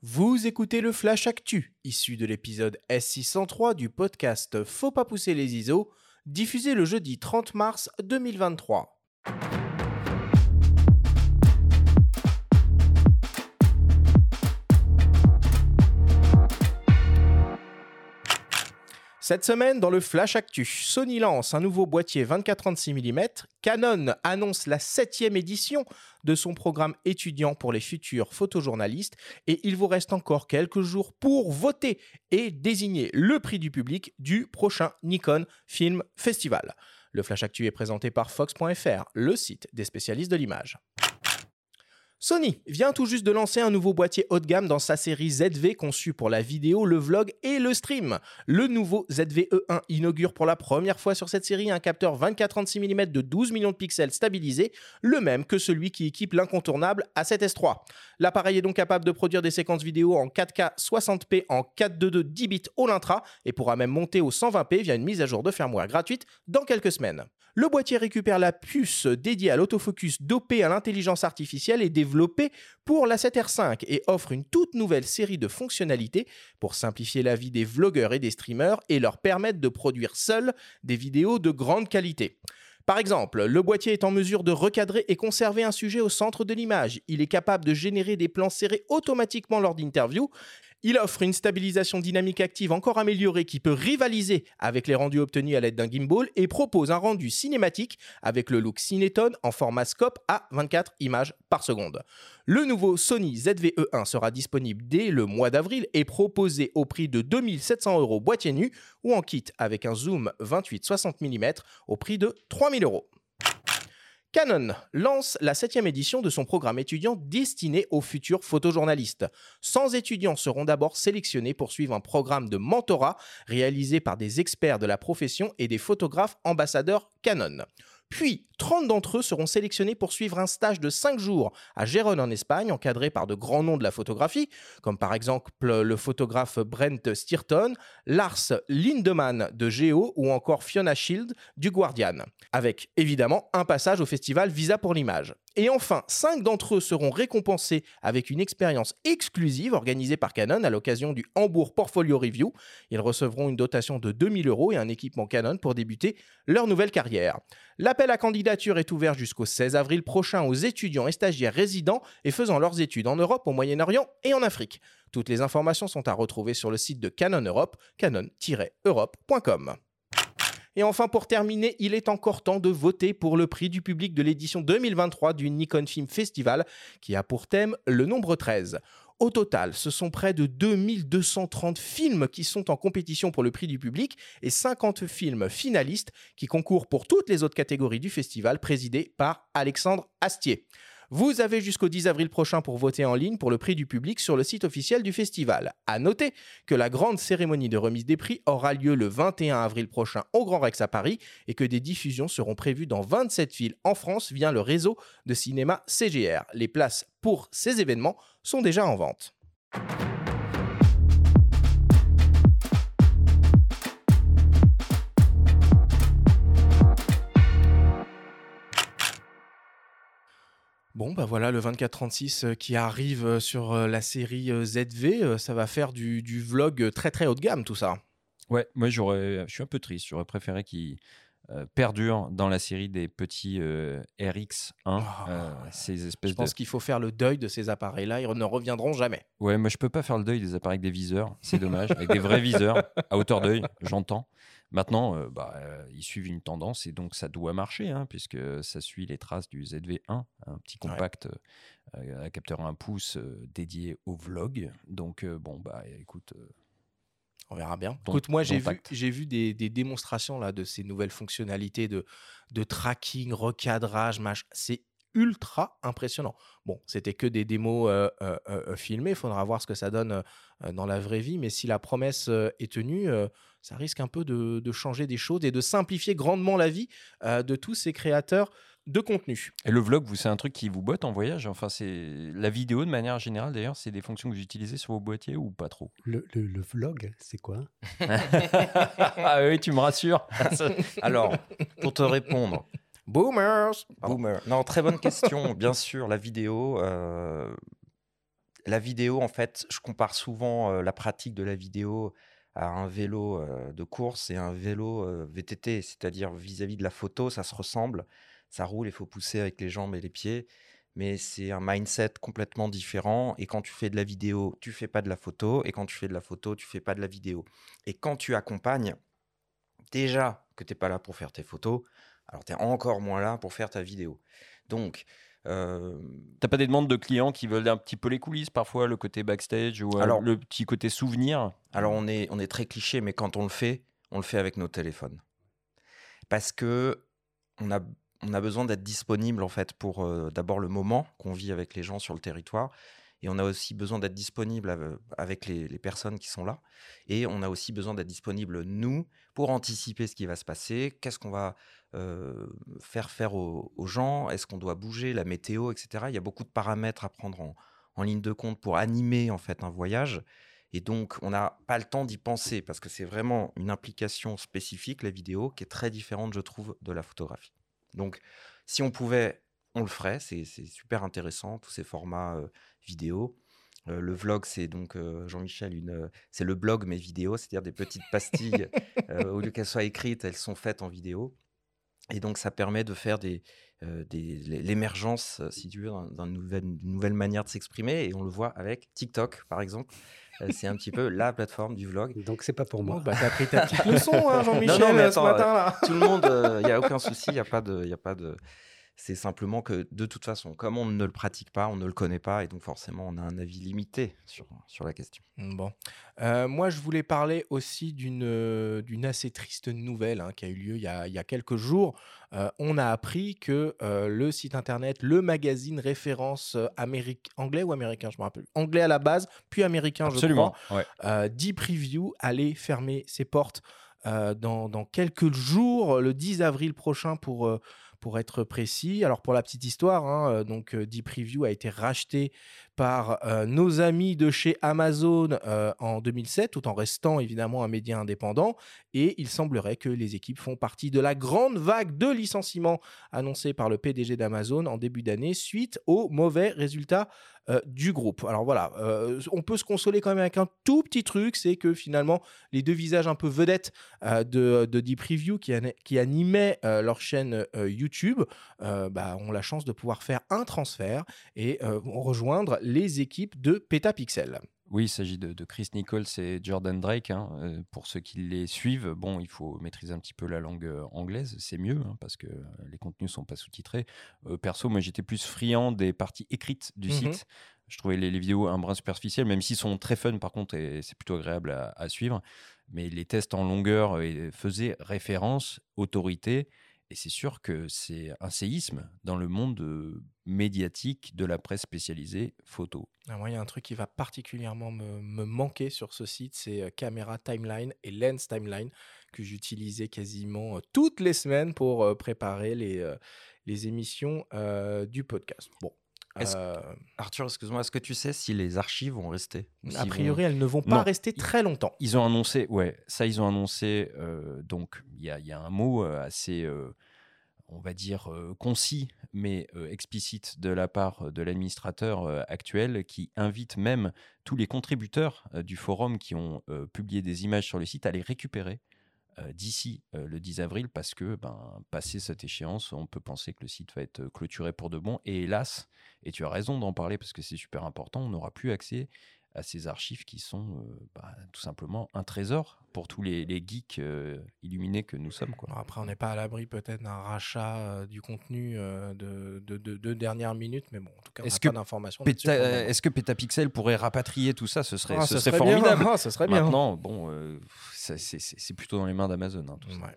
Vous écoutez le Flash Actu, issu de l'épisode S603 du podcast Faut pas pousser les ISO, diffusé le jeudi 30 mars 2023. Cette semaine, dans le Flash Actu, Sony lance un nouveau boîtier 24-36 mm, Canon annonce la septième édition de son programme étudiant pour les futurs photojournalistes et il vous reste encore quelques jours pour voter et désigner le prix du public du prochain Nikon Film Festival. Le Flash Actu est présenté par Fox.fr, le site des spécialistes de l'image. Sony vient tout juste de lancer un nouveau boîtier haut de gamme dans sa série ZV conçue pour la vidéo, le vlog et le stream. Le nouveau ZV-E1 inaugure pour la première fois sur cette série un capteur 24-36 mm de 12 millions de pixels stabilisé, le même que celui qui équipe l'incontournable A7S3. L'appareil est donc capable de produire des séquences vidéo en 4K 60p en 422 10 bits au l'intra et pourra même monter au 120p via une mise à jour de firmware gratuite dans quelques semaines. Le boîtier récupère la puce dédiée à l'autofocus dopée à l'intelligence artificielle et pour la 7R5 et offre une toute nouvelle série de fonctionnalités pour simplifier la vie des vlogueurs et des streamers et leur permettre de produire seuls des vidéos de grande qualité. Par exemple, le boîtier est en mesure de recadrer et conserver un sujet au centre de l'image. Il est capable de générer des plans serrés automatiquement lors d'interviews il offre une stabilisation dynamique active encore améliorée qui peut rivaliser avec les rendus obtenus à l'aide d'un gimbal et propose un rendu cinématique avec le look Cineton en format scope à 24 images par seconde. Le nouveau Sony ZV-E1 sera disponible dès le mois d'avril et proposé au prix de 2700 euros boîtier nu ou en kit avec un zoom 28-60 mm au prix de 3000 euros. Canon lance la septième édition de son programme étudiant destiné aux futurs photojournalistes. 100 étudiants seront d'abord sélectionnés pour suivre un programme de mentorat réalisé par des experts de la profession et des photographes ambassadeurs Canon. Puis, 30 d'entre eux seront sélectionnés pour suivre un stage de 5 jours à Gérone en Espagne, encadré par de grands noms de la photographie, comme par exemple le photographe Brent Stirton, Lars Lindemann de Geo ou encore Fiona Shield du Guardian, avec évidemment un passage au festival Visa pour l'image. Et enfin, 5 d'entre eux seront récompensés avec une expérience exclusive organisée par Canon à l'occasion du Hambourg Portfolio Review. Ils recevront une dotation de 2000 euros et un équipement Canon pour débuter leur nouvelle carrière. L'appel à candidature est ouvert jusqu'au 16 avril prochain aux étudiants et stagiaires résidents et faisant leurs études en Europe, au Moyen-Orient et en Afrique. Toutes les informations sont à retrouver sur le site de Canon Europe, canon-europe.com. Et enfin, pour terminer, il est encore temps de voter pour le prix du public de l'édition 2023 du Nikon Film Festival, qui a pour thème le nombre 13. Au total, ce sont près de 2230 films qui sont en compétition pour le prix du public et 50 films finalistes qui concourent pour toutes les autres catégories du festival présidé par Alexandre Astier. Vous avez jusqu'au 10 avril prochain pour voter en ligne pour le prix du public sur le site officiel du festival. À noter que la grande cérémonie de remise des prix aura lieu le 21 avril prochain au Grand Rex à Paris et que des diffusions seront prévues dans 27 villes en France via le réseau de cinéma CGR. Les places pour ces événements sont déjà en vente. Bon, bah voilà, le 24-36 euh, qui arrive euh, sur euh, la série ZV, ça va faire du, vlog très très haut de gamme tout ça. Ouais, moi j'aurais, je suis un peu triste, j'aurais préféré qu'il perdure dans la série des petits RX1, ah, ces espèces Je pense qu'il faut faire le deuil de ces appareils-là, ils ne reviendront jamais. Ouais, moi je peux pas faire le deuil des appareils avec des viseurs, c'est dommage, avec des vrais viseurs à hauteur d'œil, j'entends. Maintenant, euh, bah, euh, ils suivent une tendance et donc ça doit marcher, hein, puisque ça suit les traces du ZV1, un petit compact euh, à capteur 1 pouce dédié au vlog. Donc, bon, bah écoute. on verra bien. Écoute, moi, j'ai vu, j'ai vu des, démonstrations là, de ces nouvelles fonctionnalités de, de tracking, recadrage, c'est ultra impressionnant. Bon, c'était que des démos filmées, il faudra voir ce que ça donne dans la vraie vie, mais si la promesse est tenue, ça risque un peu de, changer des choses et de simplifier grandement la vie de tous ces créateurs de contenu. Et le vlog, vous, c'est un truc qui vous botte en voyage? Enfin, c'est la vidéo de manière générale, d'ailleurs, c'est des fonctions que vous utilisez sur vos boîtiers ou pas trop? Le, le, vlog, c'est quoi? Ah oui, tu me rassures. Alors, pour te répondre, Boomers Boomer. Non, très bonne question. Bien sûr, la vidéo, euh, la vidéo, en fait, je compare souvent euh, la pratique de la vidéo à un vélo euh, de course et un vélo VTT, c'est-à-dire vis-à-vis de la photo, ça se ressemble, ça roule, il faut pousser avec les jambes et les pieds, mais c'est un mindset complètement différent. Et quand tu fais de la vidéo, tu fais pas de la photo, et quand tu fais de la photo, tu fais pas de la vidéo. Et quand tu accompagnes, déjà que tu n'es pas là pour faire tes photos, alors tu es encore moins là pour faire ta vidéo. Donc, euh, T'as pas des demandes de clients qui veulent un petit peu les coulisses parfois, le côté backstage ou euh, Alors- le petit côté souvenir? Alors on est, on est très cliché, mais quand on le fait, on le fait avec nos téléphones. Parce que on a, on a besoin d'être disponible en fait pour euh, d'abord le moment qu'on vit avec les gens sur le territoire. Et on a aussi besoin d'être disponible ave- avec les, les personnes qui sont là. Et on a aussi besoin d'être disponible, nous, pour anticiper ce qui va se passer. Qu'est-ce qu'on va faire faire aux, gens Est-ce qu'on doit bouger La météo, etc. Il y a beaucoup de paramètres à prendre en, ligne de compte pour animer en fait un voyage. Et donc, on n'a pas le temps d'y penser parce que c'est vraiment une implication spécifique, la vidéo, qui est très différente, je trouve, de la photographie. Donc, si on pouvait, on le ferait. C'est super intéressant, tous ces formats vidéo. Euh, le vlog, c'est donc, euh, Jean-Michel, une, euh, c'est le blog, mais vidéo, c'est-à-dire des petites pastilles. euh, au lieu qu'elles soient écrites, elles sont faites en vidéo. Et donc, ça permet de faire des, euh, des- l'émergence, euh, si tu veux, d'un- d'une nouvelle, manière de s'exprimer. Et on le voit avec TikTok, par exemple. Euh, c'est un petit peu la plateforme du vlog. Donc c'est pas pour moi. bah, t'as pris ta petite leçon, hein, Jean-Michel, Non, non, mais ce attends, matin là. Tout le monde, il n'y a aucun souci, il n'y a pas de... Y a pas de... C'est simplement que de toute façon, comme on ne le pratique pas, on ne le connaît pas, et donc forcément, on a un avis limité sur, sur la question. Bon. Euh, moi, je voulais parler aussi d'une euh, assez triste nouvelle hein, qui a eu lieu il y a, il y a quelques jours. Euh, on a appris que le site internet, le magazine référence améric- anglais ou américain, je me rappelle, anglais à la base, puis américain, Absolument. je ouais. crois. Euh, Deep Preview allait fermer ses portes dans, dans quelques jours, le 10 avril prochain pour, pour être précis. Alors pour la petite histoire, hein, euh, donc euh, Deep Preview a été racheté par euh, nos amis de chez Amazon euh, en 2007, tout en restant évidemment un média indépendant. Et il semblerait que les équipes font partie de la grande vague de licenciements annoncée par le PDG d'Amazon en début d'année suite aux mauvais résultats euh, du groupe. Alors voilà, on peut se consoler quand même avec un tout petit truc, c'est que finalement les deux visages un peu vedettes de, de Deep Preview qui, qui animaient leur chaîne YouTube bah, ont la chance de pouvoir faire un transfert et rejoindre les équipes de Petapixel. Oui, il s'agit de, de Chris Nichols et Jordan Drake. hein. Euh, pour ceux qui les suivent, bon, il faut maîtriser un petit peu la langue euh, anglaise, c'est mieux hein, parce que les contenus sont pas sous-titrés. Euh, perso, moi j'étais plus friand des parties écrites du Mhm. site. Je trouvais les, les vidéos un brin superficielles, même s'ils sont très fun par contre, et c'est plutôt agréable à, à suivre. Mais les tests en longueur euh, faisaient référence, autorité, et c'est sûr que c'est un séisme dans le monde médiatique de la presse spécialisée photo. Ah, moi, il y a un truc qui va particulièrement me, manquer sur ce site, c'est Camera Timeline et Lens Timeline que j'utilisais quasiment toutes les semaines pour préparer les, émissions du podcast. Bon. Euh, Arthur, excuse-moi, est-ce que tu sais si les archives vont rester a vont- priori, elles ne vont pas Non. rester très longtemps. Ils ont annoncé, ouais, ça ils ont annoncé. euh, donc il y a, il y a un mot euh, assez, euh, on va dire concis, mais explicite de la part de l'administrateur actuel, qui invite même tous les contributeurs du forum qui ont publié des images sur le site à les récupérer d'ici euh, le 10 avril, parce que, ben, passé cette échéance, on peut penser que le site va être clôturé pour de bon. Et hélas, et tu as raison d'en parler parce que c'est super important, on n'aura plus accès à ces archives qui sont euh, bah, tout simplement un trésor pour tous les, les geeks euh, illuminés que nous sommes. Quoi. Après, on n'est pas à l'abri peut-être d'un rachat euh, du contenu de, de, de- de dernière minute, mais bon, en tout cas, on n'a pas d'informations. Est-ce que Petapixel pourrait rapatrier tout ça? Ce serait, Ah, ce ce serait serait bien. formidable. Ah, ce serait bien. Maintenant, bon, c'est- plutôt dans les mains d'Amazon. hein. Ouais.